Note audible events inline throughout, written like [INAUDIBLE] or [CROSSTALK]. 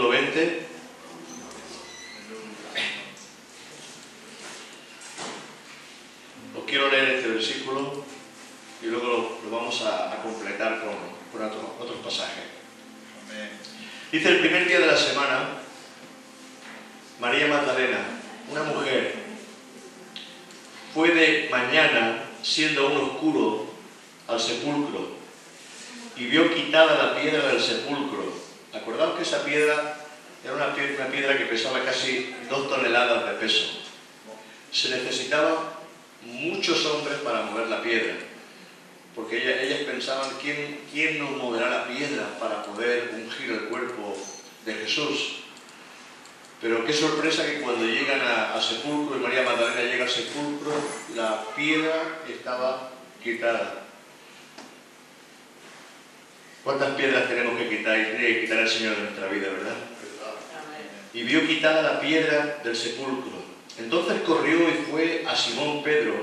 capítulo 20. Os quiero leer este versículo y luego lo, vamos a, completar con, con otros pasajes. Dice el primer día de la semana, María Magdalena, una mujer, fue de mañana, siendo aún oscuro, al sepulcro y vio quitada la piedra del sepulcro. Acordaos que esa piedra era una piedra, que pesaba casi dos toneladas de peso. Se necesitaban muchos hombres para mover la piedra, porque ellas, pensaban, ¿quién, ¿quién nos moverá la piedra para poder ungir el cuerpo de Jesús? Pero qué sorpresa que cuando llegan a, sepulcro y María Magdalena llega al sepulcro, la piedra estaba quitada. ¿Cuántas piedras tenemos que quitar que quitar el Señor de nuestra vida, verdad? Y vio quitada la piedra del sepulcro. Entonces corrió y fue a Simón Pedro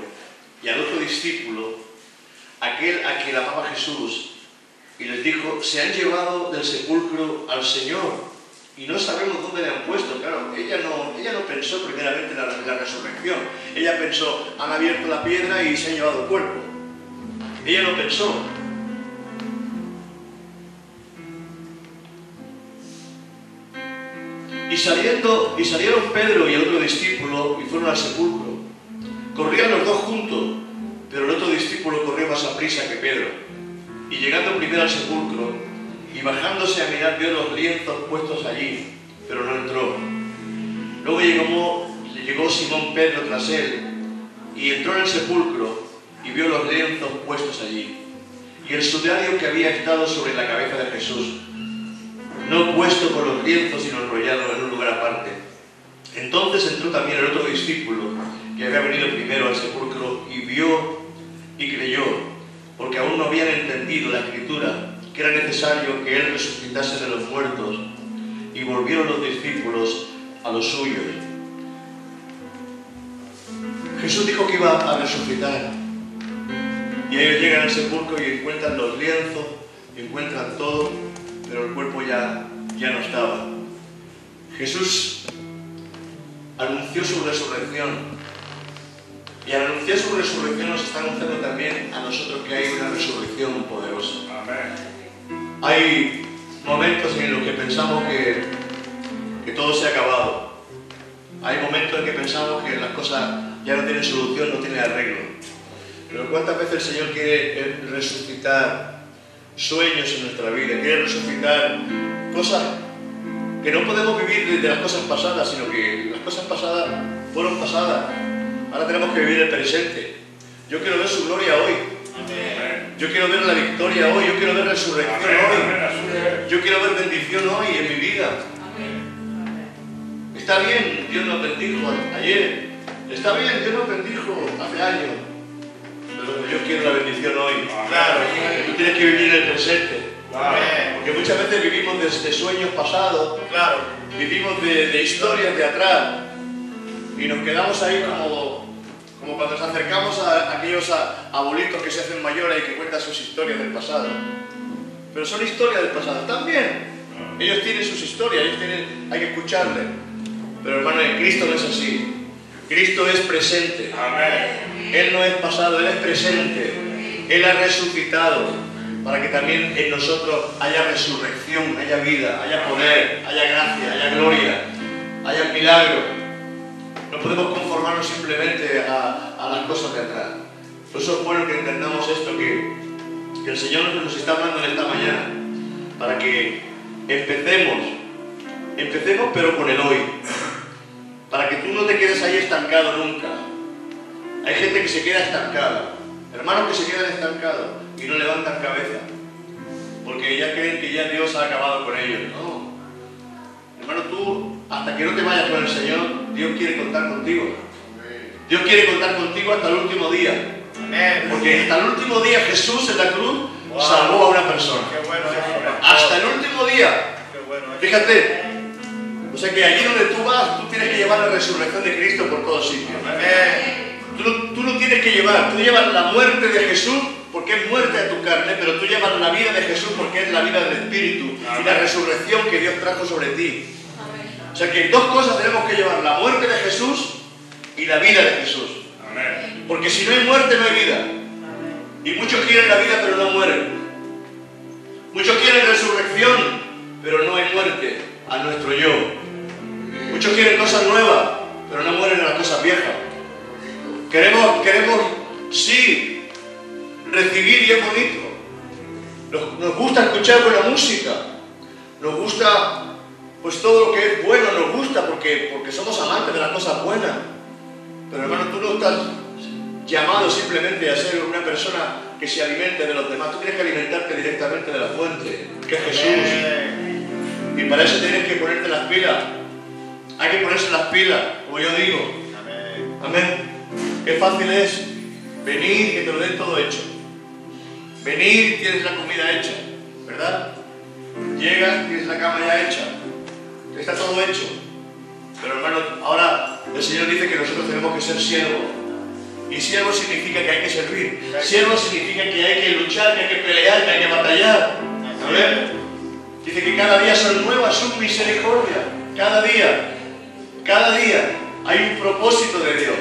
y al otro discípulo, aquel a quien amaba Jesús, y les dijo, se han llevado del sepulcro al Señor y no sabemos dónde le han puesto. Claro, ella no, ella no pensó primeramente en la, la, resurrección. Ella pensó, han abierto la piedra y se han llevado el cuerpo. Ella no pensó. Saliendo, y salieron Pedro y el otro discípulo y fueron al sepulcro. Corrían los dos juntos, pero el otro discípulo corrió más a prisa que Pedro. Y llegando primero al sepulcro, y bajándose a mirar vio los lienzos puestos allí, pero no entró. Luego llegó, Simón Pedro tras él y entró en el sepulcro y vio los lienzos puestos allí y el sudario que había estado sobre la cabeza de Jesús, no puesto con los lienzos sino enrollado en aparte. Entonces entró también el otro discípulo que había venido primero al sepulcro y vio y creyó, porque aún no habían entendido la escritura que era necesario que Él resucitase de los muertos, y volvieron los discípulos a los suyos. Jesús dijo que iba a resucitar, y ellos llegan al sepulcro y encuentran los lienzos, encuentran todo, pero el cuerpo ya, ya no estaba. Jesús anunció su resurrección, y al anunciar su resurrección nos está anunciando también a nosotros que hay una resurrección poderosa. Amén. Hay momentos en los que pensamos que, que todo se ha acabado. Hay momentos en que pensamos que las cosas ya no tienen solución, no tienen arreglo. Pero ¿cuántas veces el Señor quiere resucitar sueños en nuestra vida? Quiere resucitar cosas que no podemos vivir de las cosas pasadas, sino que las cosas pasadas fueron pasadas. Ahora tenemos que vivir el presente. Yo quiero ver su gloria hoy. Yo quiero ver la victoria hoy, yo quiero ver resurrección hoy. Yo quiero ver bendición hoy en mi vida. Está bien, Dios nos bendijo ayer. Está bien, Dios nos bendijo hace años. Pero yo quiero la bendición hoy. Claro, tú tienes que vivir el presente. Porque muchas veces vivimos de, sueños pasados, claro, vivimos de, de historias de atrás y nos quedamos ahí como como cuando nos acercamos a aquellos abuelitos que se hacen mayores y que cuentan sus historias del pasado. Pero son historias del pasado. También. Ellos tienen sus historias, ellos tienen, hay que escucharle. Pero hermano, en Cristo no es así. Cristo es presente. Él no es pasado, Él es presente. Él ha resucitado para que también en nosotros haya resurrección, haya vida, haya poder, haya gracia, haya gloria, haya milagro. No podemos conformarnos simplemente a, las cosas de atrás. Por eso es bueno que entendamos esto, que, que el Señor nos está hablando en esta mañana, para que empecemos, empecemos pero con el hoy, para que tú no te quedes ahí estancado nunca. Hay gente que se queda estancada, hermanos que se quedan estancados y no levantan cabeza, porque ya creen que ya Dios ha acabado con ellos. No, hermano, tú, hasta que no te vayas con el Señor, Dios quiere contar contigo. Dios quiere contar contigo hasta el último día. Porque hasta el último día Jesús en la cruz salvó a una persona. hasta el último día. Fíjate. O sea que allí donde tú vas, tú tienes que llevar la resurrección de Cristo por todos sitios. Tú, no tienes que llevar, tú llevas la muerte de Jesús porque es muerte de tu carne, pero tú llevas la vida de Jesús porque es la vida del Espíritu y la resurrección que Dios trajo sobre ti. O sea que dos cosas tenemos que llevar, la muerte de Jesús y la vida de Jesús. Porque si no hay muerte, no hay vida. Y muchos quieren la vida, pero no mueren. Muchos quieren resurrección, pero no hay muerte a nuestro yo. Muchos quieren cosas nuevas, pero no mueren a las cosas viejas. Queremos, queremos, sí, recibir y es bonito. Nos, nos gusta escuchar buena música. Nos gusta, pues todo lo que es bueno nos gusta porque, porque somos amantes de las cosas buenas. Pero hermano, tú no estás llamado simplemente a ser una persona que se alimente de los demás. Tú tienes que alimentarte directamente de la fuente, que es Jesús. Y para eso tienes que ponerte las pilas. Hay que ponerse las pilas, como yo digo. Amén. Qué fácil es venir que te lo den todo hecho. Venir tienes la comida hecha, ¿verdad? Llegas, tienes la cama ya hecha. Está todo hecho. Pero hermano, ahora el Señor dice que nosotros tenemos que ser siervos. Y siervo significa que hay que servir. Siervo significa que hay que luchar, que hay que pelear, que hay que batallar. ver Dice que cada día son nuevas sus misericordias. Cada día. Cada día hay un propósito de Dios.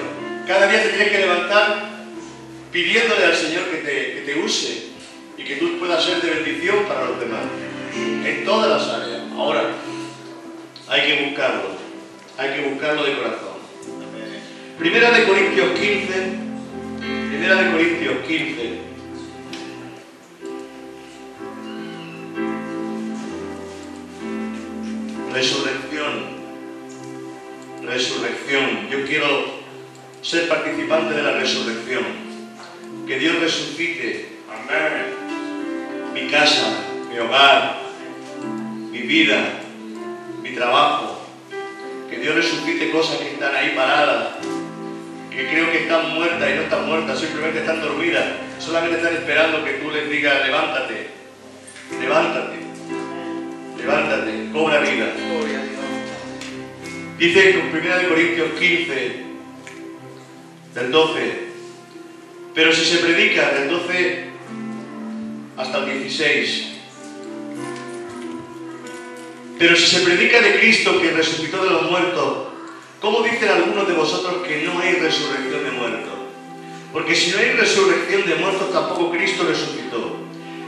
Cada día te tienes que levantar pidiéndole al Señor que te, que te use y que tú puedas ser de bendición para los demás. En todas las áreas. Ahora, hay que buscarlo hay que buscarlo de corazón. Primera de Corintios 15, Primera de Corintios 15. Resurrección. Resurrección. Yo quiero ser participante de la resurrección. Que Dios resucite. Amén. Mi casa, mi hogar, mi vida, mi trabajo, que Dios resucite cosas que están ahí paradas, que creo que están muertas y no están muertas, simplemente están dormidas, solamente están esperando que tú les digas, levántate, levántate, levántate, cobra vida. Dice en 1 Corintios 15, del 12, pero si se predica del 12 hasta el 16, pero si se predica de Cristo que resucitó de los muertos, ¿cómo dicen algunos de vosotros que no hay resurrección de muertos? Porque si no hay resurrección de muertos, tampoco Cristo resucitó.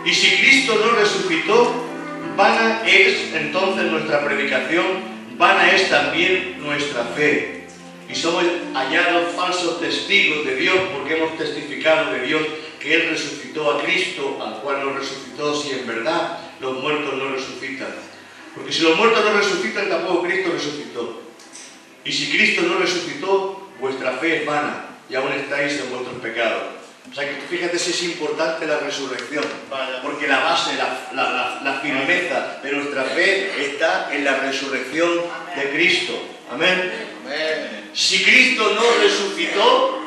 Y si Cristo no resucitó, vana es entonces nuestra predicación, vana es también nuestra fe. Y somos hallados falsos testigos de Dios porque hemos testificado de Dios que Él resucitó a Cristo, al cual no resucitó si en verdad los muertos no resucitan. Porque si los muertos no resucitan, tampoco Cristo resucitó. Y si Cristo no resucitó, vuestra fe es vana y aún estáis en vuestros pecados. O sea que fíjate si es importante la resurrección, porque la base, la, firmeza de nuestra fe está en la resurrección de Cristo. Amén. Si Cristo no resucitó,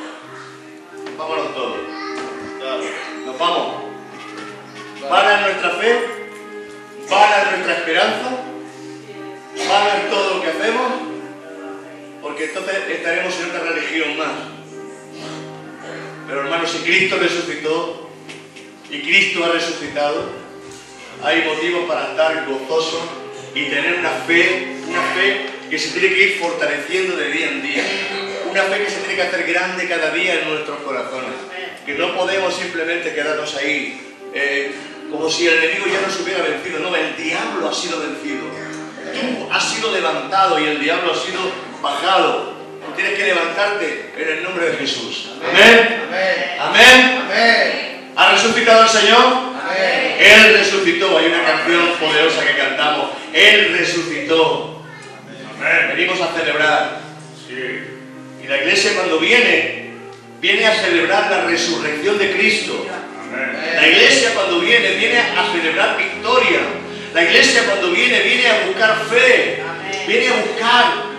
vámonos todos. Vamos. Para nuestra fe a nuestra esperanza, a todo lo que hacemos, porque entonces estaremos en otra religión más. Pero hermanos, si Cristo resucitó y Cristo ha resucitado, hay motivos para estar gozosos y tener una fe, una fe que se tiene que ir fortaleciendo de día en día. Una fe que se tiene que hacer grande cada día en nuestros corazones. Que no podemos simplemente quedarnos ahí eh, como si el enemigo ya no se hubiera vencido. No, el diablo ha sido vencido. Tú has sido levantado y el diablo ha sido bajado. Tú tienes que levantarte en el nombre de Jesús. Amén. Amén. ¿Ha resucitado el Señor? Él resucitó. Hay una canción poderosa que cantamos. Él resucitó. Venimos a celebrar. Y la iglesia cuando viene, viene a celebrar la resurrección de Cristo. La iglesia cuando viene, viene a celebrar victoria. La iglesia cuando viene, viene a buscar fe. Viene a buscar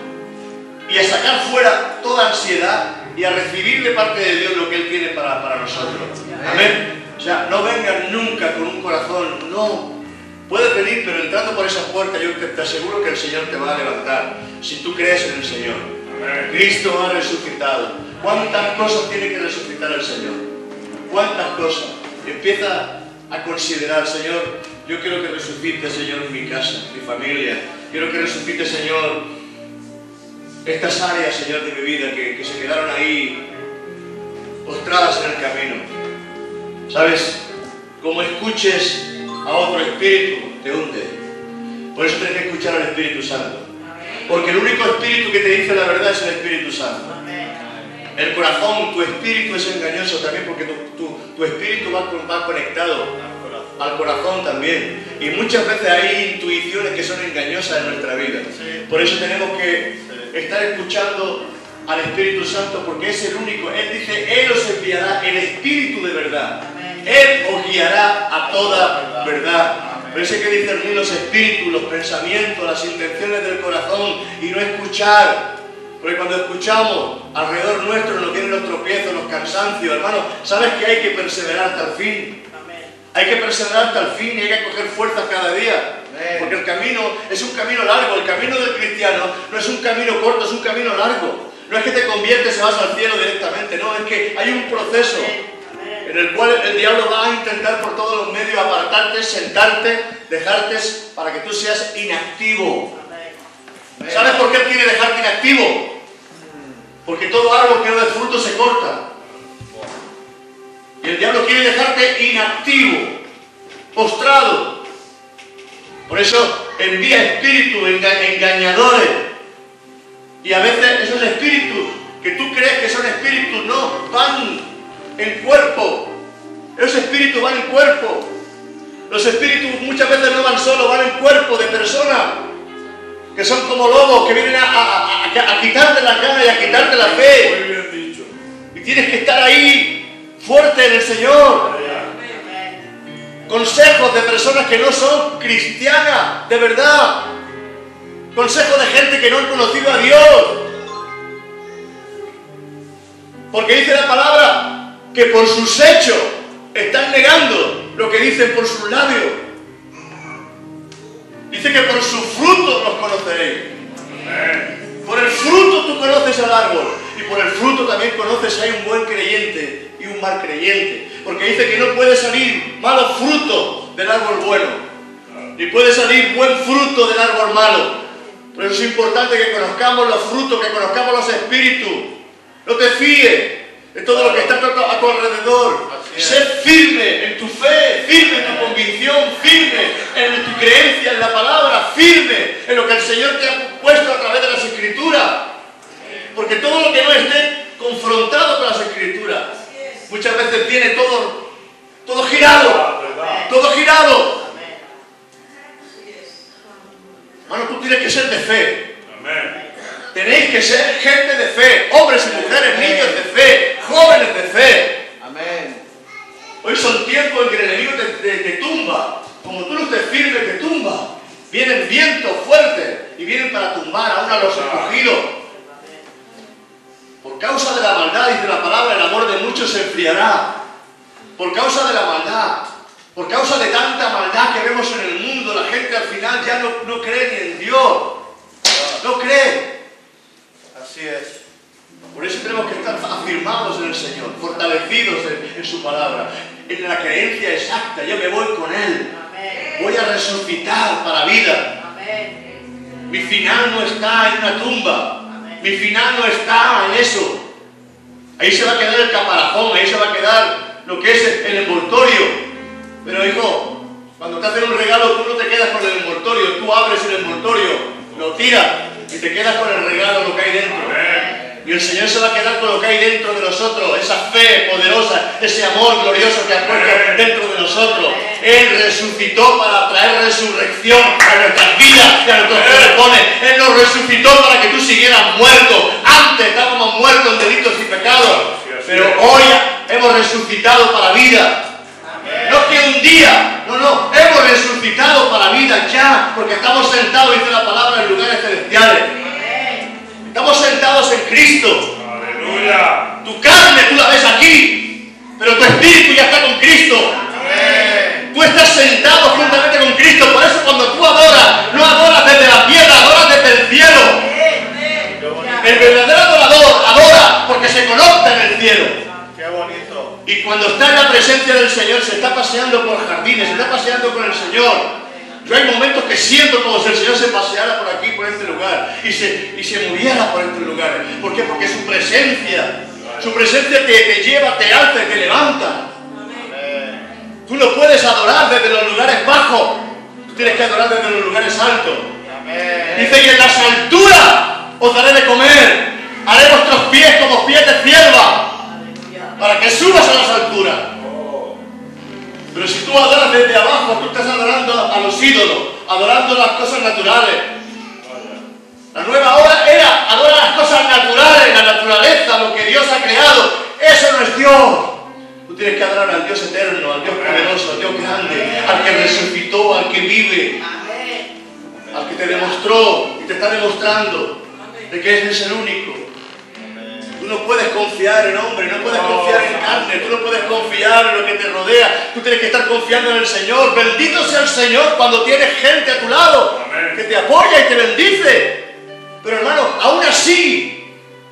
y a sacar fuera toda ansiedad y a recibir de parte de Dios lo que Él tiene para, para nosotros. Amén. O sea, no vengan nunca con un corazón, no. Puedes venir, pero entrando por esa puerta, yo te, aseguro que el Señor te va a levantar, si tú crees en el Señor. Cristo ha resucitado. ¿Cuántas cosas tiene que resucitar el Señor? ¿Cuántas cosas? Empieza a considerar, Señor, yo quiero que resucite, Señor, mi casa, mi familia. Quiero que resucite, Señor, estas áreas, Señor, de mi vida que, que se quedaron ahí postradas en el camino. ¿Sabes? Como escuches a otro espíritu, te hunde. Por eso tienes que escuchar al Espíritu Santo. Porque el único espíritu que te dice la verdad es el Espíritu Santo. El corazón, tu espíritu es engañoso también porque tu, espíritu va, va conectado al corazón también. Y muchas veces hay intuiciones que son engañosas en nuestra vida. Por eso tenemos que estar escuchando al Espíritu Santo porque es el único. Él dice, Él os enviará el Espíritu de verdad. Él os guiará a toda verdad. Pero ese que discernir los espíritus, los pensamientos, las intenciones del corazón y no escuchar. Porque cuando escuchamos alrededor nuestro nos vienen los tropiezos, los cansancios, hermano, ¿sabes que hay que perseverar hasta el fin? Hay que perseverar hasta el fin y hay que coger fuerzas cada día. Porque el camino es un camino largo. El camino del cristiano no es un camino corto, es un camino largo. No es que te conviertes y vas al cielo directamente, no, es que hay un proceso en el cual el diablo va a intentar por todos los medios apartarte, sentarte, dejarte para que tú seas inactivo. ¿Sabes por qué quiere dejarte inactivo? Porque todo árbol que no dé fruto se corta. Y el diablo quiere dejarte inactivo, postrado. Por eso envía espíritus engañadores. Y a veces esos espíritus que tú crees que son espíritus, no, van en cuerpo. Esos espíritus van en cuerpo. Los espíritus muchas veces no van solo, van en cuerpo de personas que son como lobos que vienen a, quitarte la cara y a quitarte la fe. Y tienes que estar ahí fuerte en el Señor. Consejos de personas que no son cristianas, de verdad. Consejos de gente que no han conocido a Dios. Porque dice la palabra, que por sus hechos están negando lo que dicen por sus labios. Dice que por sus frutos los conoceréis. Por el fruto tú conoces al árbol y por el fruto también conoces hay un buen creyente y un mal creyente. Porque dice que no puede salir malos frutos del árbol bueno, ni puede salir buen fruto del árbol malo. Por eso es importante que conozcamos los frutos, que conozcamos los espíritus. No te fíes de todo lo que está a tu alrededor. Sé firme en tu fe, firme en tu convicción, firme en tu creencia en la palabra, firme en lo que el Señor te ha puesto a través de las escrituras. Porque todo lo que no esté confrontado con las escrituras, muchas veces tiene todo, todo girado, todo girado. Hermano, tú tienes que ser de fe. Tenéis que ser gente de fe, hombres y mujeres, niños de fe, jóvenes de fe. Hoy son tiempos en que el enemigo te, tumba. Como tú no estés firme, te tumba. Vienen vientos fuertes y vienen para tumbar aún a los escogidos. Por causa de la maldad, dice la palabra, el amor de muchos se enfriará. Por causa de la maldad, por causa de tanta maldad que vemos en el mundo, la gente al final ya no, no cree ni en Dios. No cree. Así es. Por eso tenemos que estar afirmados en el Señor, fortalecidos en, su palabra, en la creencia exacta. Yo me voy con Él. Voy a resucitar para vida. Mi final no está en una tumba. Mi final no está en eso. Ahí se va a quedar el caparazón, ahí se va a quedar lo que es el envoltorio. Pero hijo, cuando te hacen un regalo, tú no te quedas con el envoltorio, tú abres el envoltorio, lo tiras y te quedas con el regalo, lo que hay dentro. Y el Señor se va a quedar con lo que hay dentro de nosotros, esa fe poderosa, ese amor glorioso que ha puesto dentro de nosotros. Él resucitó para traer resurrección a nuestras vidas y a nuestros corazones. Él nos resucitó para que tú siguieras muerto. Antes estábamos muertos en delitos y pecados. Pero hoy hemos resucitado para vida. No que un día, no, no, hemos resucitado para vida ya, porque estamos sentados, dice la palabra, en lugares celestiales. Estamos sentados en Cristo. Aleluya. Tu carne tú la ves aquí, pero tu espíritu ya está con Cristo. Tú estás sentado juntamente con Cristo, por eso cuando tú adoras, no adoras desde la tierra, adoras desde el cielo. El verdadero adorador adora porque se conecta en el cielo. Qué bonito. Y cuando está en la presencia del Señor, se está paseando por jardines, se está paseando con el Señor. Yo hay momentos que siento como si el Señor se paseara por aquí, por este lugar, y se, y se moviera por estos lugares. ¿Por qué? Porque su presencia, su presencia te, te lleva, te alza y te levanta. Tú no puedes adorar desde los lugares bajos, tú tienes que adorar desde los lugares altos. Dice, y en las alturas os daré de comer, haré vuestros pies como pies de cierva, para que subas a las alturas. Pero si tú adoras desde abajo, tú estás adorando a los ídolos, adorando las cosas naturales. La nueva hora era adorar las cosas naturales, la naturaleza, lo que Dios ha creado. Eso no es Dios. Tú tienes que adorar al Dios eterno, al Dios poderoso, al Dios grande, al que resucitó, al que vive, al que te demostró y te está demostrando de que es el único. Tú no puedes confiar en hombre, no puedes confiar en carne, tú no puedes confiar en lo que te rodea, tú tienes que estar confiando en el Señor. Bendito sea el Señor cuando tienes gente a tu lado que te apoya y te bendice. Pero hermano, aún así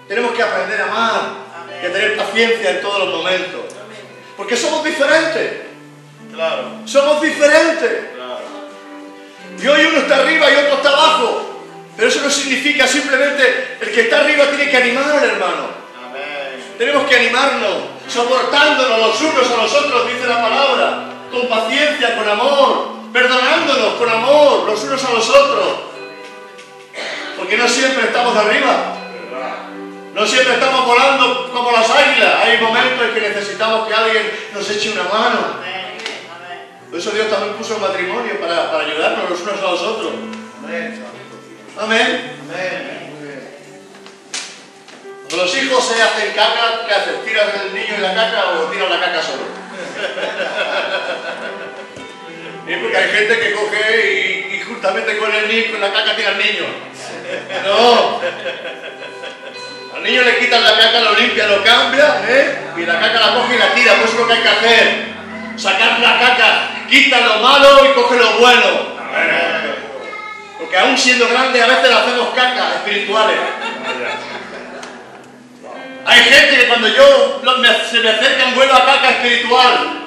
tenemos que aprender a amar y a tener paciencia en todos los momentos. Porque somos diferentes, Claro, somos diferentes. claro. Y hoy uno está arriba y otro está abajo. Pero eso no significa simplemente el que está arriba tiene que animar al hermano. Tenemos que animarnos, soportándonos los unos a los otros, dice la palabra, con paciencia, con amor, perdonándonos con amor los unos a los otros. Porque no siempre estamos arriba, no siempre estamos volando como las águilas. Hay momentos en que necesitamos que alguien nos eche una mano. Por eso Dios también puso el matrimonio para, para ayudarnos los unos a los otros. Amén. Amén. Los hijos se hacen caca, ¿qué haces? ¿Tiras el niño en la caca o tiras la caca solo? [LAUGHS] Y porque hay gente que coge y, y justamente con el niño, con la caca tira al niño. No. Al niño le quitan la caca, lo limpia, lo cambia, ¿eh? Y la caca la coge y la tira. Pues es lo que hay que hacer. Sacar la caca, quita lo malo y coge lo bueno. Porque aún siendo grande a veces le hacemos cacas espirituales. Hay gente que cuando yo se me acercan vuelo a caca espiritual.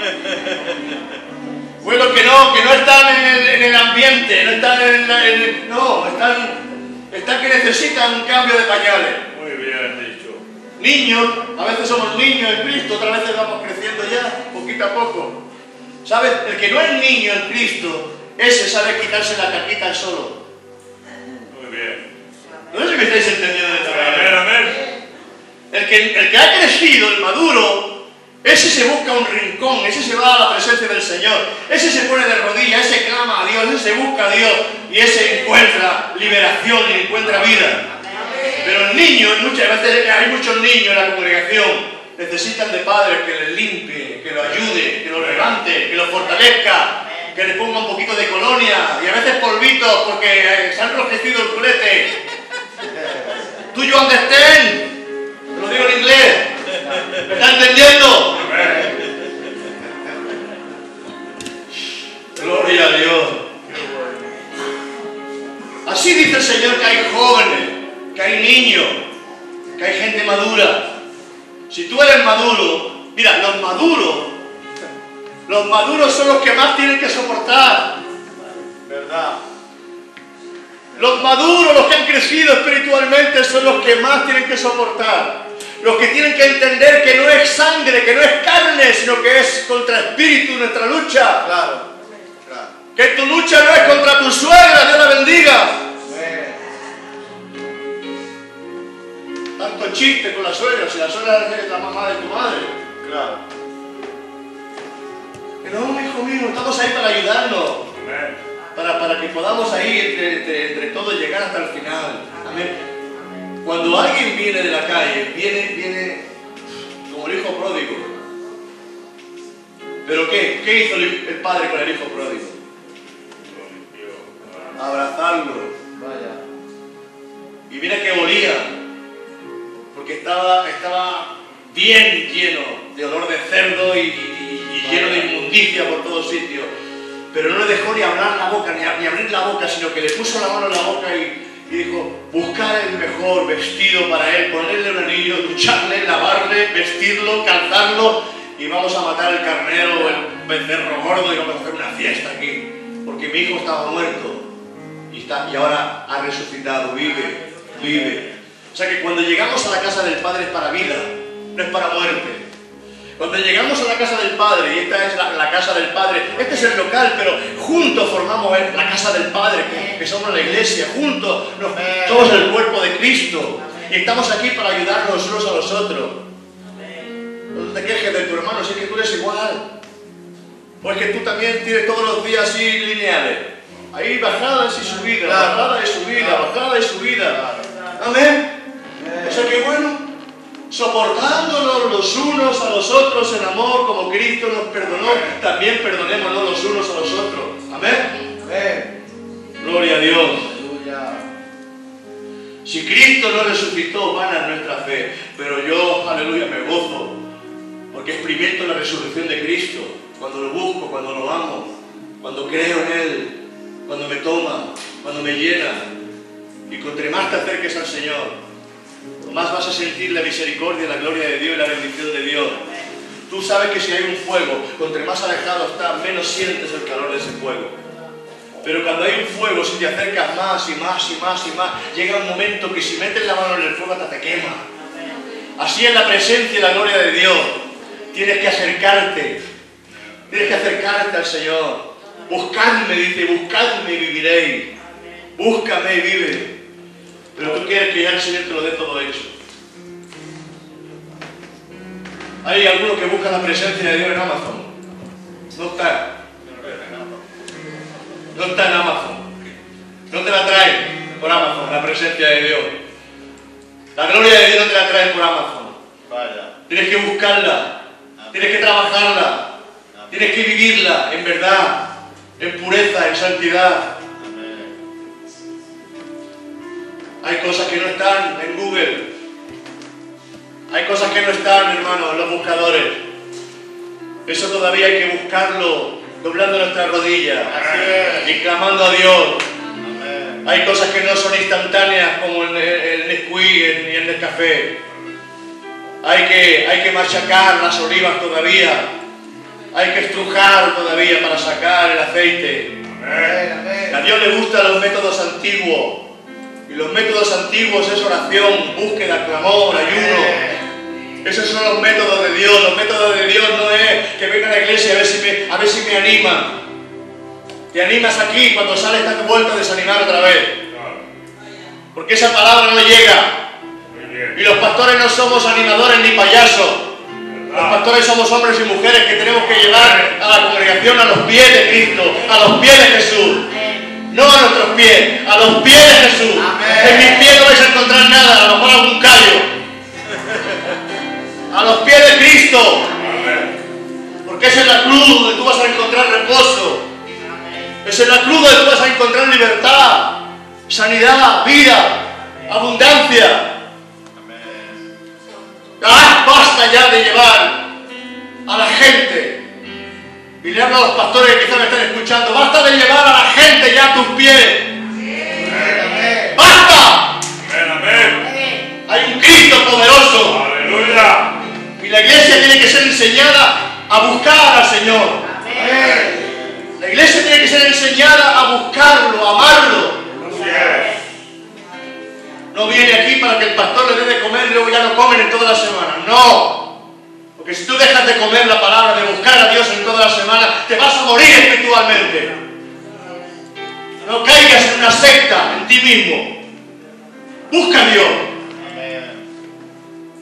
Vuelo que no, que no están en el, en el ambiente, no están en, la- en el- no, están, están que necesitan un cambio de pañales. Muy bien dicho. Niños, a veces somos niños en Cristo, otras veces vamos creciendo ya, poquito a poco. ¿Sabes? El que no es niño en Cristo, ese sabe quitarse la caquita solo. Muy bien. No sé si me estáis entendiendo de esta manera. El que, ha crecido, el maduro, ese se busca un rincón, ese se va a la presencia del Señor, ese se pone de rodillas, ese clama a Dios, ese se busca a Dios y ese encuentra liberación y encuentra vida. Pero el niño, muchas veces hay muchos niños en la congregación, necesitan de padres que les limpie, que lo ayude, que lo levante, que lo fortalezca, que le ponga un poquito de colonia y a veces polvitos porque se han enrojecido el culete. Tuyo donde estén, ¿me está entendiendo? Gloria a Dios. Así dice el Señor que hay jóvenes, que hay niños, que hay gente madura. Si tú eres maduro, mira, los maduros, los maduros son los que más tienen que soportar. ¿Verdad? Los maduros, los que han crecido espiritualmente, son los que más tienen que soportar. Los que tienen que entender que no es sangre, que no es carne, sino que es contra espíritu nuestra lucha. Claro. Claro. Que tu lucha no es contra tu suegra, Dios la bendiga. Tanto chiste con la suegra, si la suegra es la mamá de tu madre. Claro. Que no, hijo mío, estamos ahí para ayudarnos. Para, para que podamos ahí entre, entre, entre todos llegar hasta el final. Amén. Cuando alguien viene de la calle, viene, viene como el hijo pródigo. ¿Pero qué? ¿Qué hizo el, padre con el hijo pródigo? Abrazarlo. Vaya. Y mira que olía, porque estaba, estaba bien lleno de olor de cerdo y, y- y lleno de inmundicia por todos sitios. Pero no le dejó ni hablar la boca, ni, ni abrir la boca, sino que le puso la mano en la boca y, y dijo, buscar el mejor vestido para él, ponerle un anillo, ducharle, lavarle, vestirlo, calzarlo y vamos a matar el carnero o el becerro gordo y vamos a hacer una fiesta aquí. Porque mi hijo estaba muerto y, está, y ahora ha resucitado, vive, vive. O sea que cuando llegamos a la casa del Padre es para vida, no es para muerte. Cuando llegamos a la casa del Padre, y esta es la, la casa del Padre, este es el local, pero juntos formamos la casa del Padre, que, somos la iglesia, juntos nos, somos el cuerpo de Cristo. Y estamos aquí para ayudarnos los unos a los otros. No te quejes de tu hermano, si es que tú eres igual. O es que tú también tienes todos los días así lineales. Ahí bajadas y subidas, Claro. bajada y subida, Claro. bajada y subida. Amén. O sea que bueno, soportándonos los unos a los otros en amor, como Cristo nos perdonó, también perdonémonos los unos a los otros. Amén. Amén. Gloria a Dios. Si Cristo no resucitó, vana es nuestra fe. Pero yo, aleluya, me gozo. Porque experimento la resurrección de Cristo. Cuando lo busco, cuando lo amo, cuando creo en Él, cuando me toma, cuando me llena. Y contra más te acerques al Señor, más vas a sentir la misericordia, la gloria de Dios y la bendición de Dios. Tú sabes que si hay un fuego, contra más alejado está, menos sientes el calor de ese fuego. Pero cuando hay un fuego, si te acercas más y más y más y más, llega un momento que si metes la mano en el fuego hasta te quema. Así en la presencia y la gloria de Dios, tienes que acercarte. Tienes que acercarte al Señor. Buscadme, dice, buscadme y viviréis. Búscame y vive. Pero tú quieres que ya el Señor te lo dé todo hecho. Hay algunos que buscan la presencia de Dios en Amazon. No está. No está en Amazon. No te la traen por Amazon, la presencia de Dios. La gloria de Dios no te la traen por Amazon. Vaya. Tienes que buscarla. Tienes que trabajarla. Tienes que vivirla en verdad, en pureza, en santidad. Hay cosas que no están en Google. Hay cosas que no están, hermano, en los buscadores. Eso todavía hay que buscarlo, doblando nuestras rodillas y clamando a Dios. Amén. Hay cosas que no son instantáneas como el, el Nesquik ni el Nescafé. Hay que, hay que machacar las olivas todavía. Hay que estrujar todavía para sacar el aceite. Amén. A. Dios le gustan los métodos antiguos. Y los métodos antiguos es oración, búsqueda, clamor, ayuno. Esos son los métodos de Dios. Los métodos de Dios no es que venga a la iglesia a ver si me, a ver si me animan. Te animas aquí cuando sales estás vuelto a desanimar otra vez. Porque esa palabra no llega. Y los pastores no somos animadores ni payasos. Los pastores somos hombres y mujeres que tenemos que llevar a la congregación a los pies de Cristo, a los pies de Jesús. No a nuestros pies, a los pies de Jesús. Amén. En mis pies no vais a encontrar nada, a lo mejor algún callo. A los pies de Cristo. Porque esa es la cruz donde tú vas a encontrar reposo. Es la cruz donde tú vas a encontrar libertad, sanidad, vida, abundancia. Amén. Ah, basta ya de llevar a la gente. Y le hablo a los pastores que quizás me están escuchando. Basta de llevar a la gente ya a tus pies. Amén. ¡Basta! Hay un Cristo poderoso. Y la iglesia tiene que ser enseñada a buscar al Señor. Amén. La iglesia tiene que ser enseñada a buscarlo, a amarlo. No viene aquí para que el pastor le dé de comer y luego ya no comen en toda la semana. No. Porque si tú dejas de comer la palabra, de buscar a Dios en toda la semana, te vas a morir espiritualmente. No caigas en una secta en ti mismo. Busca a Dios.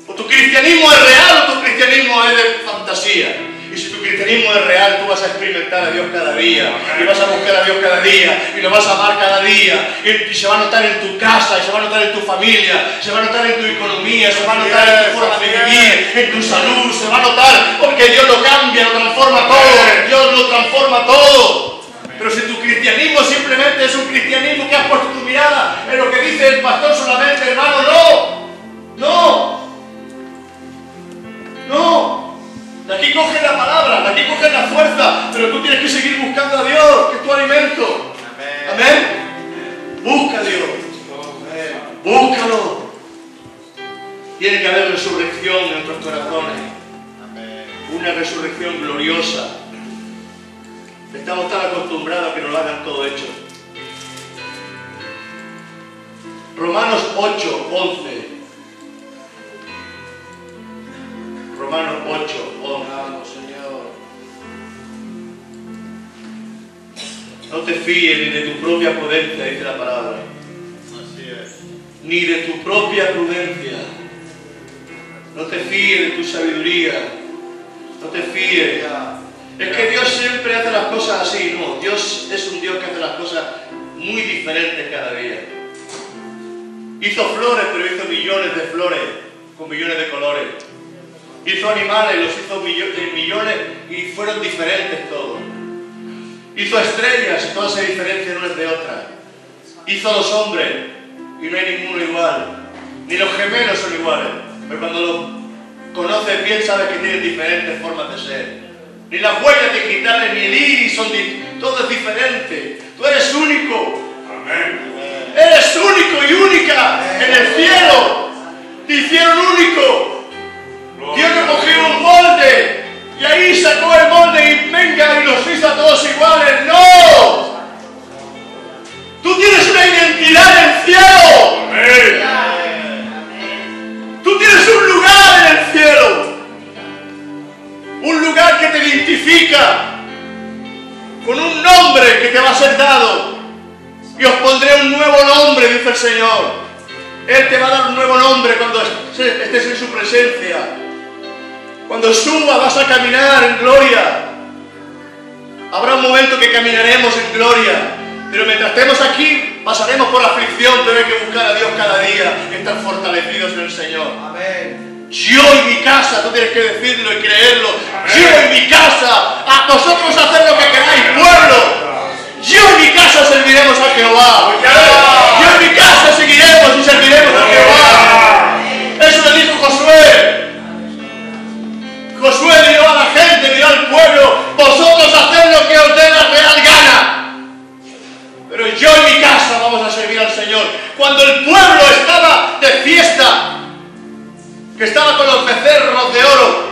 O tu cristianismo es real o tu cristianismo es de fantasía. Cristianismo es real, tú vas a experimentar a Dios cada día. Y vas a buscar a Dios cada día. Y lo vas a amar cada día. Y, se va a notar en tu casa, y se va a notar en tu familia, se va a notar en tu economía, se va a notar en tu forma de vivir, en tu salud, se va a notar porque Dios lo cambia, lo transforma todo. Dios lo transforma todo. Pero si tu cristianismo simplemente es un cristianismo que has puesto tu mirada en lo que dice el pastor solamente, hermano, no. No. No. De aquí coge la palabra, de aquí coge la fuerza, pero tú tienes que seguir buscando a Dios, que es tu alimento. Amén. Busca a Dios. Búscalo. Tiene que haber resurrección en nuestros corazones. Una resurrección gloriosa. Estamos tan acostumbrados a que nos lo hagan todo hecho. Romanos 8, 11. Romanos 8, 11. Señor. No te fíes ni de tu propia prudencia, dice la palabra. Así es. Ni de tu propia prudencia. No te fíes de tu sabiduría. No te fíes. Es que Dios siempre hace las cosas así, no. Dios es un Dios que hace las cosas muy diferentes cada día. Hizo flores, pero hizo millones de flores con millones de colores. Hizo animales, los hizo millones y fueron diferentes todos. Hizo estrellas y todas se diferencian unas de otras. Hizo los hombres y no hay ninguno igual. Ni los gemelos son iguales. Pero cuando los conoces bien sabes que tienen diferentes formas de ser. Ni las huellas digitales ni el iris son todo es diferente. Tú eres único. Eres único y única en el cielo. Te hicieron único. Dios no cogió un molde y ahí sacó el molde y venga y los hizo a todos iguales. ¡No! Tú tienes una identidad en el cielo. Tú tienes un lugar en el cielo. Un lugar que te identifica con un nombre que te va a ser dado. Y os pondré un nuevo nombre, dice el Señor. Él te va a dar un nuevo nombre cuando estés en su presencia. Cuando suba vas a caminar en gloria. Habrá un momento que caminaremos en gloria. Pero mientras estemos aquí, pasaremos por la aflicción, pero hay que buscar a Dios cada día y estar fortalecidos en el Señor. Amén. Yo y mi casa, tú tienes que decirlo y creerlo. Yo y mi casa, a vosotros hacer lo que queráis, pueblo. Yo y mi casa serviremos a Jehová. Yo y mi casa seguiremos y serviremos a Jehová. Cuando el pueblo estaba de fiesta, que estaba con los becerros de oro,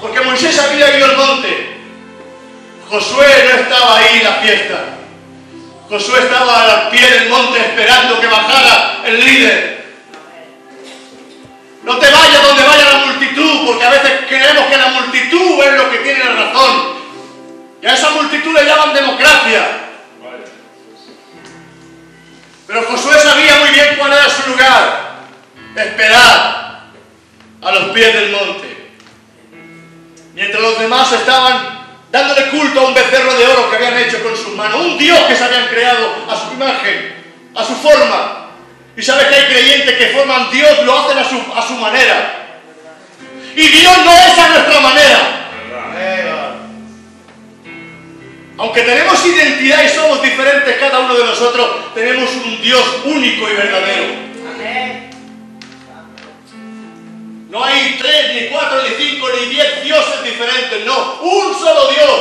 porque Moisés había ido al monte. Josué no estaba ahí en la fiesta. Josué estaba al pie del monte esperando que bajara el líder. No te vayas donde vaya la multitud, porque a veces creemos que la multitud es lo que tiene la razón. Y a esa multitud le llaman democracia. Pero Josué sabía muy bien cuál era su lugar. Esperar a los pies del monte. Mientras los demás estaban dándole culto a un becerro de oro que habían hecho con sus manos. Un Dios que se habían creado a su imagen, a su forma. Y sabes que hay creyentes que forman Dios, lo hacen a su, a su manera. Y Dios no es a nuestra manera. Aunque tenemos identidad y somos diferentes cada uno de nosotros, tenemos un Dios único y verdadero. No hay tres, ni cuatro, ni cinco, ni diez dioses diferentes, no, un solo Dios,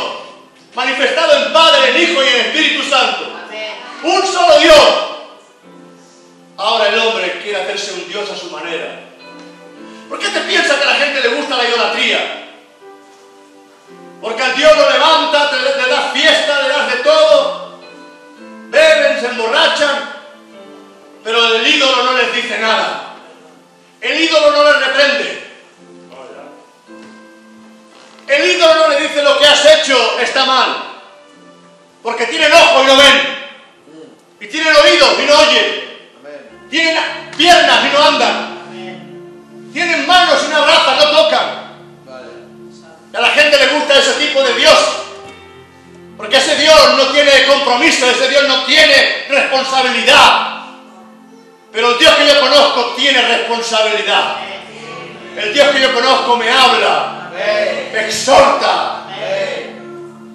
manifestado en Padre, en Hijo y en Espíritu Santo. Un solo Dios. Ahora el hombre quiere hacerse un Dios a su manera. ¿Por qué te piensas que a la gente le gusta la idolatría? Porque al Dios lo levanta, te, le das fiesta, le das de todo. Beben, se emborrachan. Pero el ídolo no les dice nada. El ídolo no les reprende. El ídolo no le dice lo que has hecho está mal. Porque tienen ojos y no ven. Y tienen oídos y no oyen. Tienen piernas y no andan. Tienen manos y no abrazan, no tocan. Y a la gente le gusta ese tipo Dios no tiene compromiso, ese Dios no tiene responsabilidad. Pero el Dios que yo conozco tiene responsabilidad. El Dios que yo conozco me habla, me exhorta,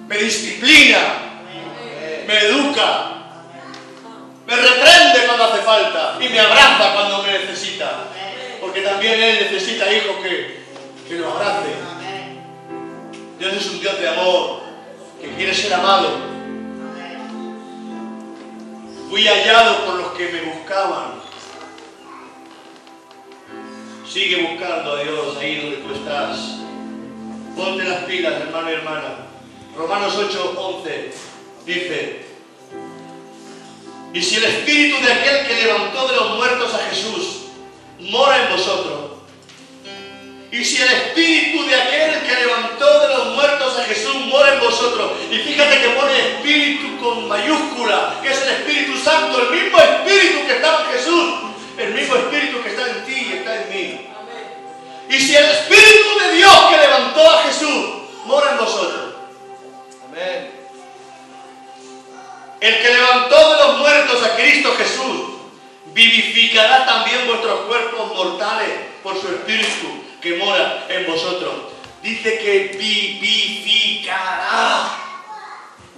me disciplina, me educa, me reprende cuando hace falta y me abraza cuando me necesita. Porque también Él necesita hijos que, que lo abrace. Dios es un Dios de amor, que quiere ser amado. Fui hallado por los que me buscaban. Sigue buscando a Dios ahí donde tú estás. Ponte las pilas, hermano y hermana. Romanos 8, 11 dice, y si el espíritu de aquel que levantó de los muertos a Jesús mora en vosotros, y si el espíritu de aquel que levantó de los muertos a Jesús mora en vosotros, y fíjate que pone espíritu con mayúscula, que es el Espíritu Santo, el mismo espíritu que estaba en Jesús, el mismo espíritu que está en ti y está en mí. Y si el espíritu de Dios que levantó a Jesús mora en vosotros, Amén. el que levantó de los muertos a Cristo Jesús, vivificará también vuestros cuerpos mortales por su espíritu que mora en vosotros. Dice que vivificará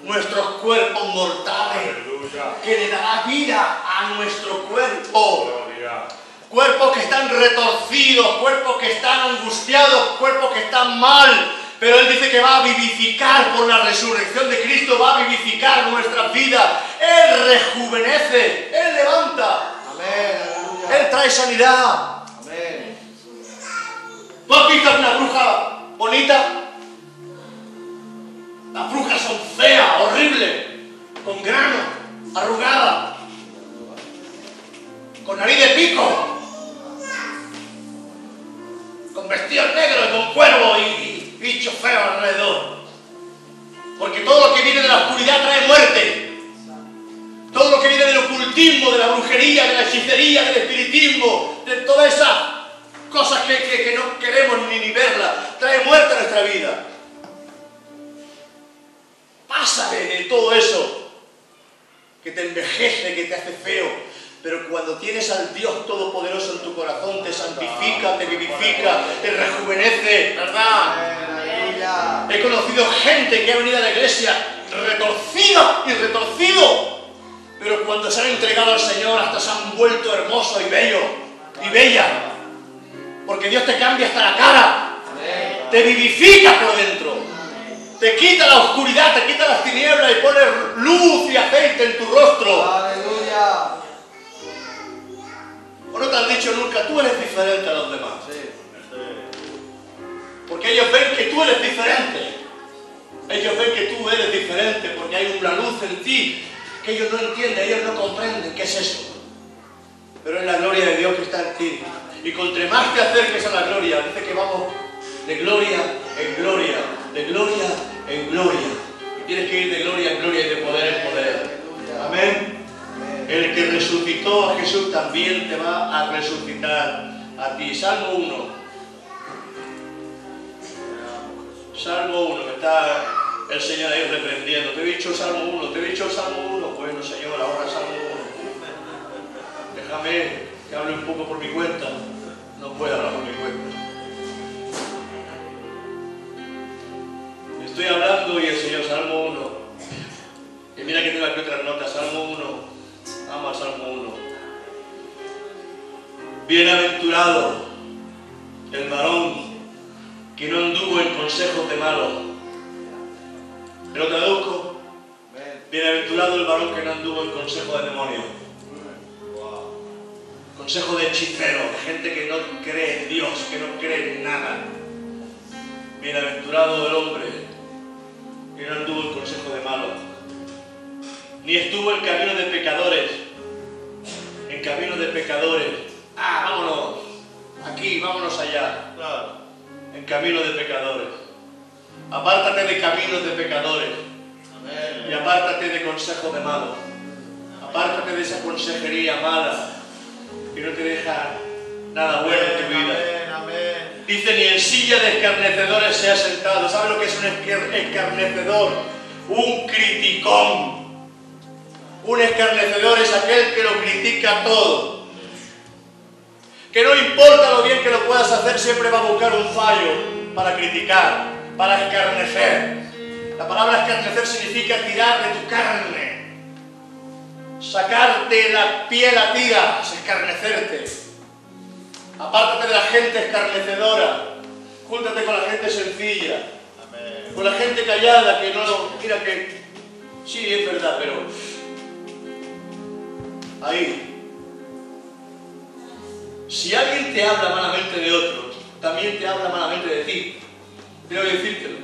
nuestros cuerpos mortales, Aleluya. que le dará vida a nuestro cuerpo. Gloria. Cuerpos que están retorcidos, cuerpos que están angustiados, cuerpos que están mal. Pero Él dice que va a vivificar por la resurrección de Cristo, va a vivificar nuestras vidas. Él rejuvenece, Él levanta, Amén. Él trae sanidad. ¿Tú has visto una bruja bonita? Las brujas son feas, horribles, con grano, arrugadas, con nariz de pico, con vestidos negros y con cuervo y, y bichos feos alrededor. Porque todo lo que viene de la oscuridad trae muerte. Todo lo que viene del ocultismo, de la brujería, de la hechicería, del espiritismo, de todas esas cosas que, que- que no queremos ni, ni verlas, trae muerte a nuestra vida. Pásale de todo eso que te envejece, que te hace feo. Pero cuando tienes al Dios Todopoderoso en tu corazón, te santifica, te vivifica, te rejuvenece, ¿verdad? He conocido gente que ha venido a la iglesia retorcida y retorcido, pero cuando se han entregado al Señor hasta se han vuelto hermosos y bellos y bellas, porque Dios te cambia hasta la cara, te vivifica por dentro, te quita la oscuridad, te quita las tinieblas y pone luz y aceite en tu rostro. Aleluya. ¿O no te han dicho nunca, tú eres diferente a los demás? Porque ellos ven que tú eres diferente. Ellos ven que tú eres diferente porque hay una luz en ti que ellos no entienden, ellos no comprenden qué es eso. Pero es la gloria de Dios que está en ti. Y contra más te acerques a la gloria, dice que vamos de gloria en gloria, de gloria en gloria. Y tienes que ir de gloria en gloria y de poder en poder. Amén. El que resucitó a Jesús también te va a resucitar a ti. Salmo 1. Salmo 1, me está el Señor ahí reprendiendo. Te he dicho Salmo 1, te he dicho Salmo 1. Bueno, Señor, ahora Salmo 1. Déjame que hable un poco por mi cuenta. No puedo hablar por mi cuenta. Estoy hablando y el Señor, Salmo 1. Y mira que tengo aquí otras notas, Salmo 1. Ama Salmo 1. Bienaventurado el varón que no anduvo en consejos de malos. ¿Te lo traduzco? Bienaventurado el varón que no anduvo en consejo de demonios. Consejo de hechiceros, gente que no cree en Dios, que no cree en nada. Bienaventurado el hombre que no anduvo en consejo de malos, ni estuvo en camino de pecadores, en camino de pecadores. Ah, vámonos, aquí, vámonos allá. En camino de pecadores. Apártate de caminos de pecadores y apártate de consejos de malos. Apártate de esa consejería mala que no te deja nada bueno en tu vida. Dice, ni en silla de escarnecedores se ha sentado. ¿Sabes lo que es un escar- escarnecedor? un criticón. Un escarnecedor es aquel que lo critica todo. Que no importa lo bien que lo puedas hacer, siempre va a buscar un fallo para criticar, para escarnecer. La palabra escarnecer significa tirar de tu carne. Sacarte la piel a tiras, escarnecerte. Apártate de la gente escarnecedora. Júntate con la gente sencilla. Amén. Con la gente callada que no, mira que sí es verdad, pero ahí. Si alguien te habla malamente de otro, también te habla malamente de ti. Quiero decírtelo.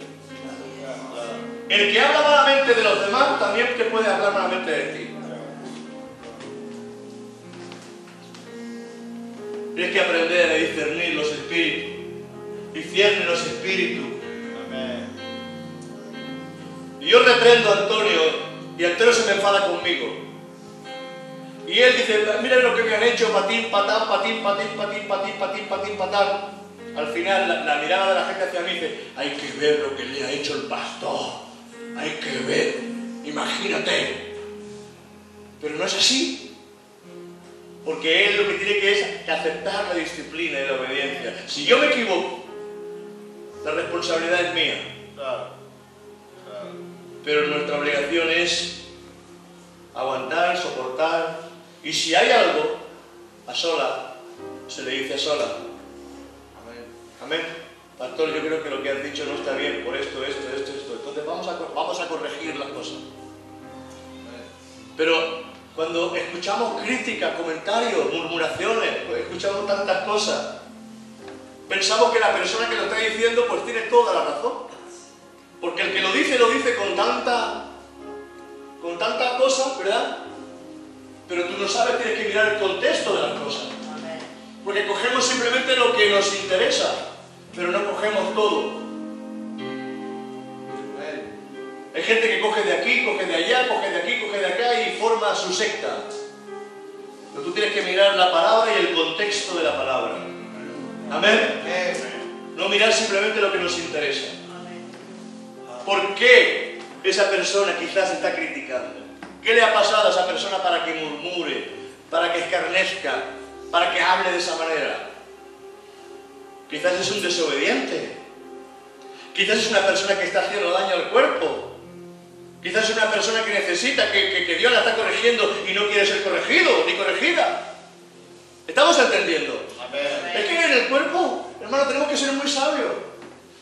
El que habla malamente de los demás también te puede hablar malamente de ti. Tienes que aprender a discernir los espíritus. Discierne los espíritus. Amén. Y yo reprendo a Antonio y Antonio se me enfada conmigo. Y él dice, mira lo que me han hecho, patín, patán, patín, patín, patín, patín, patín, patín, patán. Al final la, la mirada de la gente hacia mí dice, hay que ver lo que le ha hecho el pastor. Hay que ver. Imagínate. Pero no es así. Porque él lo que tiene que es aceptar la disciplina y la obediencia. Si yo me equivoco, la responsabilidad es mía. Pero nuestra obligación es aguantar, soportar. Y si hay algo, a sola, se le dice a sola. Amén. Amén. Pastor, yo creo que lo que has dicho no está bien por esto, esto, esto, esto. Entonces vamos a, vamos a corregir las cosas. Pero cuando escuchamos críticas, comentarios, murmuraciones, pues escuchamos tantas cosas, pensamos que la persona que lo está diciendo pues tiene toda la razón. Porque el que lo dice, lo dice con tanta, con tantas cosas, ¿verdad? Pero tú no sabes, tienes que mirar el contexto de las cosas. Porque cogemos simplemente lo que nos interesa, pero no cogemos todo. Hay gente que coge de aquí, coge de allá, coge de aquí, coge de acá y forma su secta. Pero tú tienes que mirar la palabra y el contexto de la palabra. Amén. No mirar simplemente lo que nos interesa. ¿Por qué esa persona quizás está criticando? ¿Qué le ha pasado a esa persona para que murmure, para que escarnezca, para que hable de esa manera? Quizás es un desobediente. Quizás es una persona que está haciendo daño al cuerpo. Quizás es una persona que necesita, que, que- que Dios la está corrigiendo y no quiere ser corregido ni corregida. ¿Estamos entendiendo? Amén. Es que en el cuerpo, hermano, tenemos que ser muy sabios.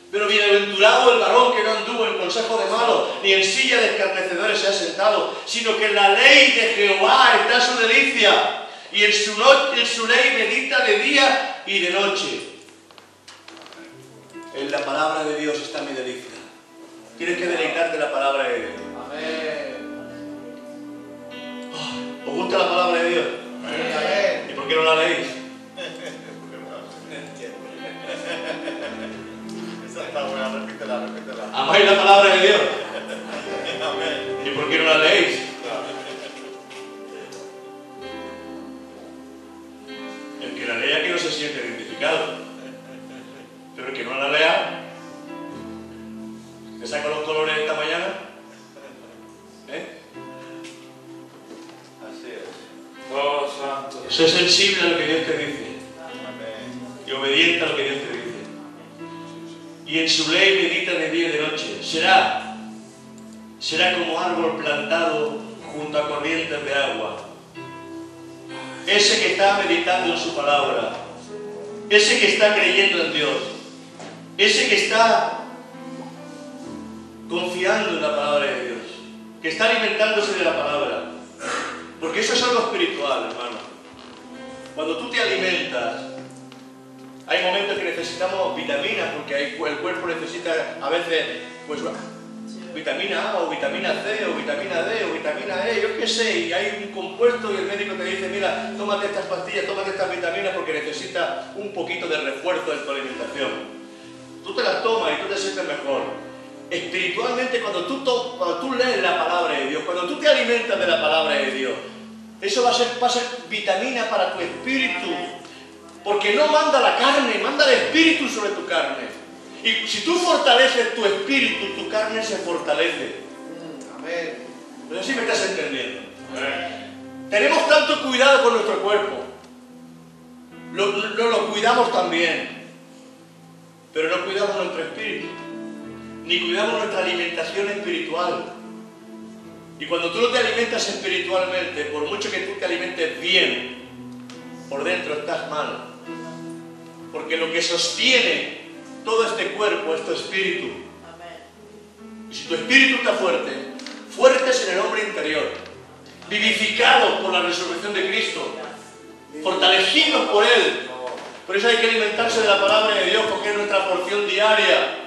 Pero bienaventurado el varón que no anduvo en consejo de malos, ni en silla de escarnecedores se ha sentado, sino que en la ley de Jehová está su delicia, y en su, no- en su ley medita de día y de noche. En la palabra de Dios está mi delicia. Tienes que deleitarte la palabra de Dios. Amén. ¿Os gusta la palabra de Dios? Amén. ¿Y por qué no la leéis? Esa está buena, repítela, repítela. ¿Amáis la palabra de Dios? Amén. ¿Y por qué no la leéis? El que la lea que no se siente identificado. Pero el que no la lea, ¿me saco los colores esta mañana? Oh, santo. Sé sensible a lo que Dios te dice y obediente a lo que Dios te dice. Y en su ley medita de día y de noche. Será, será como árbol plantado junto a corrientes de agua. Ese que está meditando en su palabra, ese que está creyendo en Dios, ese que está confiando en la palabra de Dios, que está alimentándose de la palabra. Porque eso es algo espiritual, hermano. Cuando tú te alimentas, hay momentos que necesitamos vitaminas, porque hay- el cuerpo necesita a veces, pues, vitamina A o vitamina C o vitamina D o vitamina E, yo qué sé, y hay un compuesto y el médico te dice, mira, tómate estas pastillas, tómate estas vitaminas porque necesitas un poquito de refuerzo en tu alimentación. Tú te las tomas y tú te sientes mejor. Espiritualmente, cuando tú, cuando tú lees la palabra de Dios, cuando tú te alimentas de la palabra de Dios, eso va a ser, va a ser vitamina para tu espíritu. Porque no manda la carne, manda el espíritu sobre tu carne. Y si tú fortaleces tu espíritu, tu carne se fortalece. Amén. No sé si me estás entendiendo. Tenemos tanto cuidado con nuestro cuerpo. Lo, lo- lo cuidamos también. Pero no cuidamos nuestro espíritu. Ni cuidamos nuestra alimentación espiritual. Y cuando tú no te alimentas espiritualmente, por mucho que tú te alimentes bien, por dentro estás mal. Porque lo que sostiene todo este cuerpo es tu espíritu. Y si tu espíritu está fuerte, fuertes en el hombre interior, vivificados por la resurrección de Cristo, fortalecidos por Él. Por eso hay que alimentarse de la palabra de Dios, porque es nuestra porción diaria.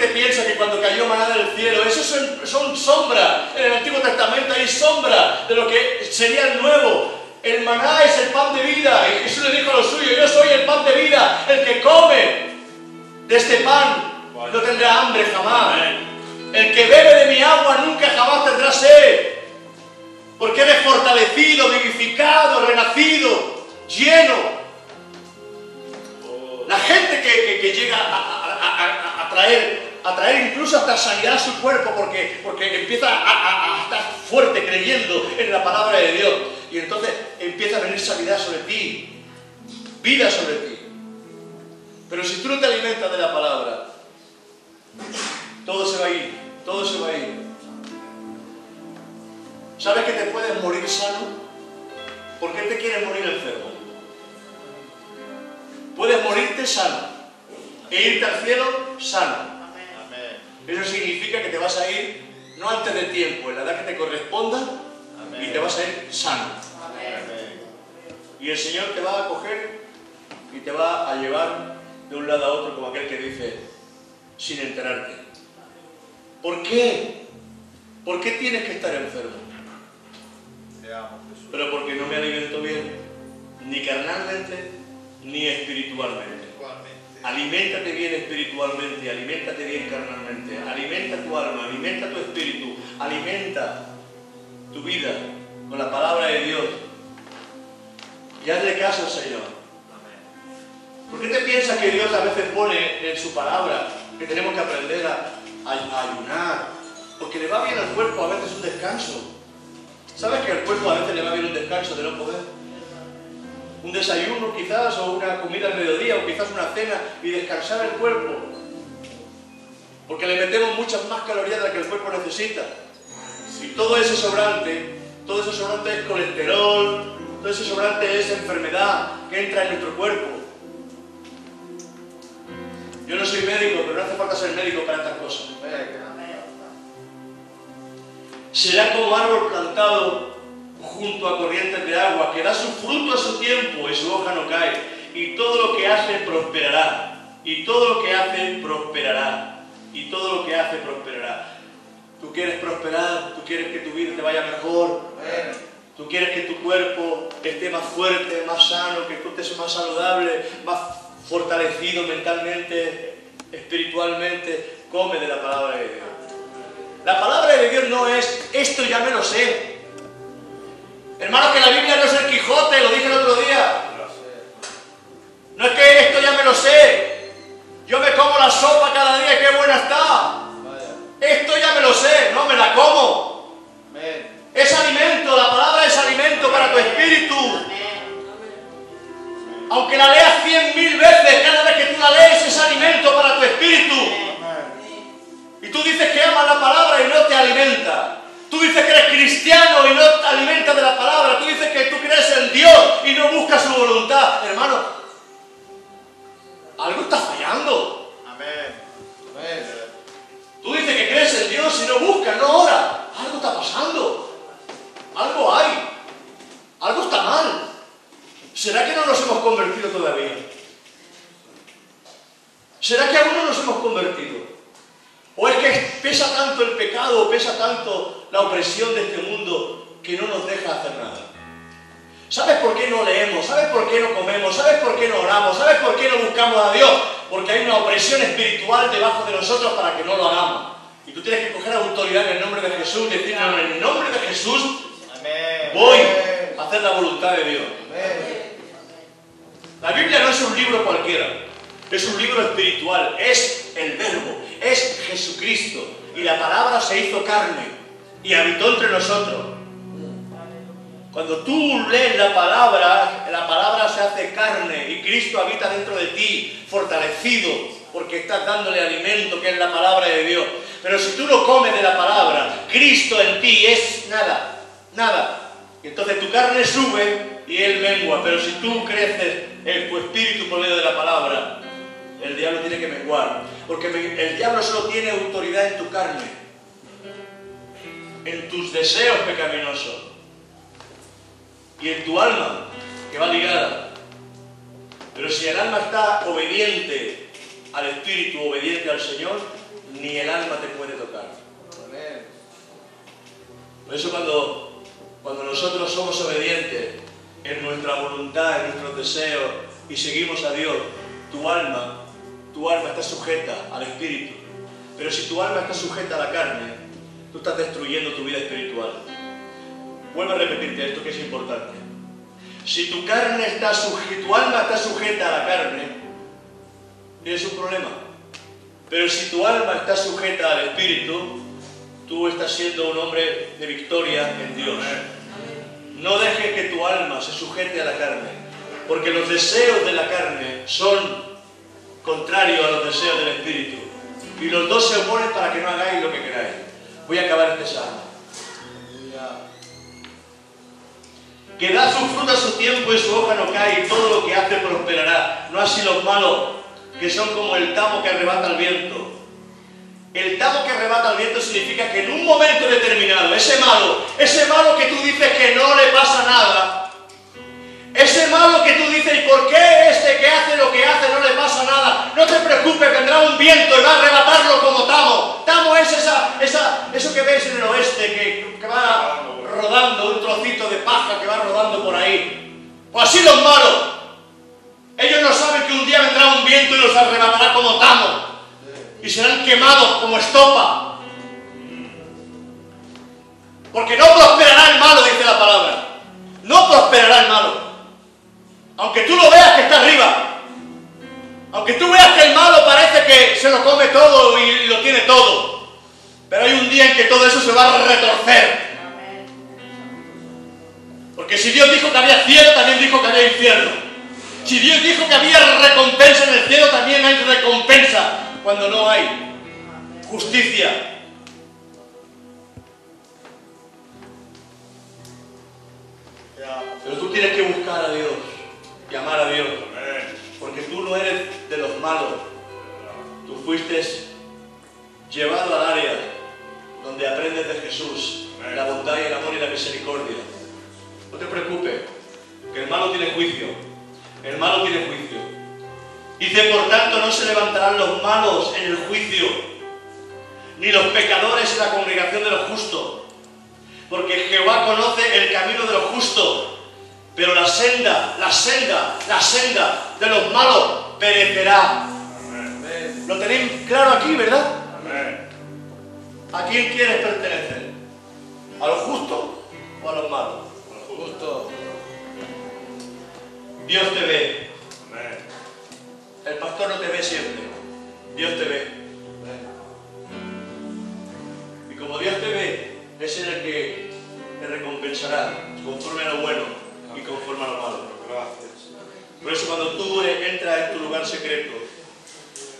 Amén. ¿O eres que te piensa que cuando cayó maná del cielo, eso son, son sombras? En el Antiguo Testamento hay sombra de lo que sería el nuevo. El maná es el pan de vida. Y Jesús le dijo a los suyos, yo soy el pan de vida. El que come de este pan no tendrá hambre jamás. El que bebe de mi agua nunca jamás tendrá sed. Porque eres fortalecido, vivificado, renacido, lleno. La gente que, llega a traer, a traer incluso hasta sanidad a su cuerpo porque, porque empieza a, a- estar fuerte creyendo en la palabra de Dios. Y entonces empieza a venir sanidad sobre ti, vida sobre ti. Pero si tú no te alimentas de la palabra, todo se va a ir, todo se va a ir. ¿Sabes que te puedes morir sano? ¿Por qué te quieres morir enfermo? Puedes morirte sano e irte al cielo sano. Eso significa que te vas a ir no antes de tiempo, en la edad que te corresponda, y te vas a ir sano. Amén. Y el Señor te va a coger y te va a llevar de un lado a otro como aquel que dice, sin enterarte. ¿Por qué? ¿Por qué tienes que estar enfermo? Te amo, Jesús. Pero porque no me alimento bien, ni carnalmente, ni espiritualmente. Aliméntate bien espiritualmente, aliméntate bien carnalmente, alimenta tu alma, alimenta tu espíritu, alimenta tu vida con la palabra de Dios. Y hazle caso al Señor. ¿Por qué te piensas que Dios a veces pone en su palabra que tenemos que aprender a ayunar? Porque le va bien al cuerpo a veces un descanso. ¿Sabes que al cuerpo a veces le va bien un descanso de no poder? Un desayuno quizás, o una comida al mediodía, o quizás una cena y descansar el cuerpo. Porque le metemos muchas más calorías de las que el cuerpo necesita. Y todo ese sobrante, todo ese sobrante es colesterol, todo ese sobrante es enfermedad que entra en nuestro cuerpo. Yo no soy médico, pero no hace falta ser médico para estas cosas. Será como árbol plantado junto a corrientes de agua, que da su fruto a su tiempo y su hoja no cae. Y todo lo que hace prosperará. Y todo lo que hace prosperará. Y todo lo que hace prosperará. Tú quieres prosperar, tú quieres que tu vida te vaya mejor. Tú quieres que tu cuerpo esté más fuerte, más sano, que tú estés más saludable, más fortalecido mentalmente, espiritualmente. Come de la palabra de Dios. La palabra de Dios no es esto ya me lo sé. Hermano, que la Biblia no es el Quijote, lo dije el otro día. No es que esto ya me lo sé. Yo me como la sopa cada día qué buena está. Esto ya me lo sé, no me la como. Es alimento, la palabra es alimento para tu espíritu. Aunque la leas cien mil veces, cada vez que tú la lees es alimento para tu espíritu. Y tú dices que amas la palabra y no te alimenta. Tú dices que eres cristiano y no te alimentas de la palabra. Tú dices que tú crees en Dios y no buscas su voluntad. Hermano, algo está fallando. Amén. Amén. Tú dices que crees en Dios y no buscas, no oras. Algo está pasando. Algo hay. Algo está mal. ¿Será que no nos hemos convertido todavía? ¿Será que aún no nos hemos convertido? ¿O es que pesa tanto el pecado, pesa tanto la opresión de este mundo que no nos deja hacer nada? ¿Sabes por qué no leemos? ¿Sabes por qué no comemos? ¿Sabes por qué no oramos? ¿Sabes por qué no buscamos a Dios? Porque hay una opresión espiritual debajo de nosotros para que no lo hagamos. Y tú tienes que coger autoridad en el nombre de Jesús, decir, "No, en el nombre de Jesús voy a hacer la voluntad de Dios. La Biblia no es un libro cualquiera, es un libro espiritual, es el verbo, es Jesucristo. Y la palabra se hizo carne y habitó entre nosotros. Cuando tú lees la palabra, la palabra se hace carne y Cristo habita dentro de ti, fortalecido, porque estás dándole alimento, que es la palabra de Dios. Pero si tú no comes de la palabra, Cristo en ti es nada, nada. Y entonces tu carne sube y Él mengua. Pero si tú creces en tu espíritu por medio de la palabra, el diablo tiene que menguar. Porque el diablo solo tiene autoridad en tu carne, en tus deseos pecaminosos y en tu alma, que va ligada. Pero si el alma está obediente al Espíritu, obediente al Señor, ni el alma te puede tocar. Por eso cuando, cuando nosotros somos obedientes en nuestra voluntad, en nuestros deseos y seguimos a Dios, tu alma, tu alma está sujeta al Espíritu. Pero si tu alma está sujeta a la carne, tú estás destruyendo tu vida espiritual. Vuelvo a repetirte esto que es importante. Si tu carne está sujeta, tu alma está sujeta a la carne, tienes un problema. Pero si tu alma está sujeta al Espíritu, tú estás siendo un hombre de victoria en Dios. No dejes que tu alma se sujete a la carne, porque los deseos de la carne son contrarios a los deseos del Espíritu. Y los dos se oponen para que no hagáis lo que queráis. Voy a acabar este salmo. que da su fruta a su tiempo y su hoja no cae, y todo lo que hace prosperará. No así los malos, que son como el tamo que arrebata el viento. El tamo que arrebata el viento significa que en un momento determinado, ese malo, ese malo que tú dices que no le pasa nada, ese malo que tú dices, ¿y por qué este que hace lo que hace no le pasa nada? No te preocupes, vendrá un viento y va a arrebatarlo como tamo. Tamo es esa, esa, eso que ves en el oeste, que, va rodando, un trocito de paja que va rodando por ahí. Pues así los malos. Ellos no saben que un día vendrá un viento y los arrebatará como tamo. Y serán quemados como estopa. Porque no prosperará el malo, dice la palabra. No prosperará el malo. Aunque tú lo veas que está arriba. Aunque tú veas que el malo parece que se lo come todo y lo tiene todo. Pero hay un día en que todo eso se va a retorcer. Porque si Dios dijo que había cielo, también dijo que había infierno. Si Dios dijo que había recompensa en el cielo, también hay recompensa cuando no hay justicia. Pero tú tienes que buscar a Dios y amar a Dios. Porque tú no eres de los malos. Tú fuiste llevado al área donde aprendes de Jesús, la bondad y el amor y la misericordia. No te preocupes, que el malo tiene juicio. El malo tiene juicio. Dice, por tanto, no se levantarán los malos en el juicio, ni los pecadores en la congregación de los justos. Porque Jehová conoce el camino de los justos, pero la senda, la senda, la senda de los malos perecerá. Lo tenéis claro aquí, ¿verdad? ¿A quién quieres pertenecer? ¿A los justos o a los malos? Justo. Dios te ve. El pastor no te ve siempre. Dios te ve. Y como Dios te ve, es en el que te recompensará conforme a lo bueno y conforme a lo malo. Gracias. Por eso cuando tú entras en tu lugar secreto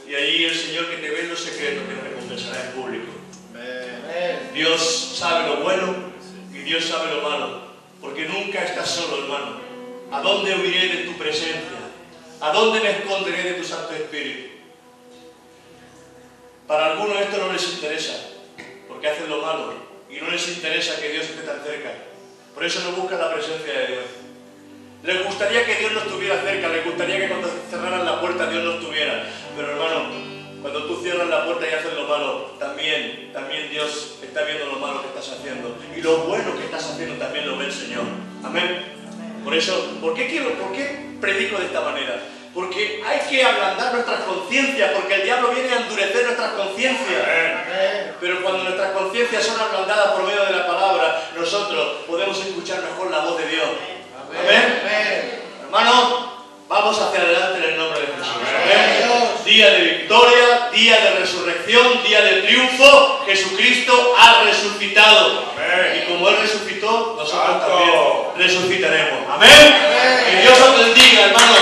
y allí el Señor que te ve en lo secreto te recompensará en público. Dios sabe lo bueno y Dios sabe lo malo. Porque nunca estás solo, hermano. ¿A dónde huiré de tu presencia? ¿A dónde me esconderé de tu Santo Espíritu? Para algunos esto no les interesa, porque hacen lo malo y no les interesa que Dios esté tan cerca. Por eso no buscan la presencia de Dios. Les gustaría que Dios no estuviera cerca, les gustaría que cuando cerraran la puerta Dios no estuviera. Pero hermano, cuando tú cierras la puerta y haces lo malo, también, también Dios está viendo lo malo que estás haciendo. Y lo bueno que estás haciendo también lo ve el Señor. Amén. Por eso, ¿por qué, quiero, ¿por qué predico de esta manera? Porque hay que ablandar nuestras conciencias, porque el diablo viene a endurecer nuestras conciencias. Pero cuando nuestras conciencias son ablandadas por medio de la palabra, nosotros podemos escuchar mejor la voz de Dios. Amén. Hermano, vamos hacia adelante en el nombre de Jesús. Amén. Día de victoria, día de resurrección, día de triunfo. Jesucristo ha resucitado. Amén. Y como Él resucitó, nosotros Santo. también resucitaremos. Amén. Que Dios os bendiga, hermanos.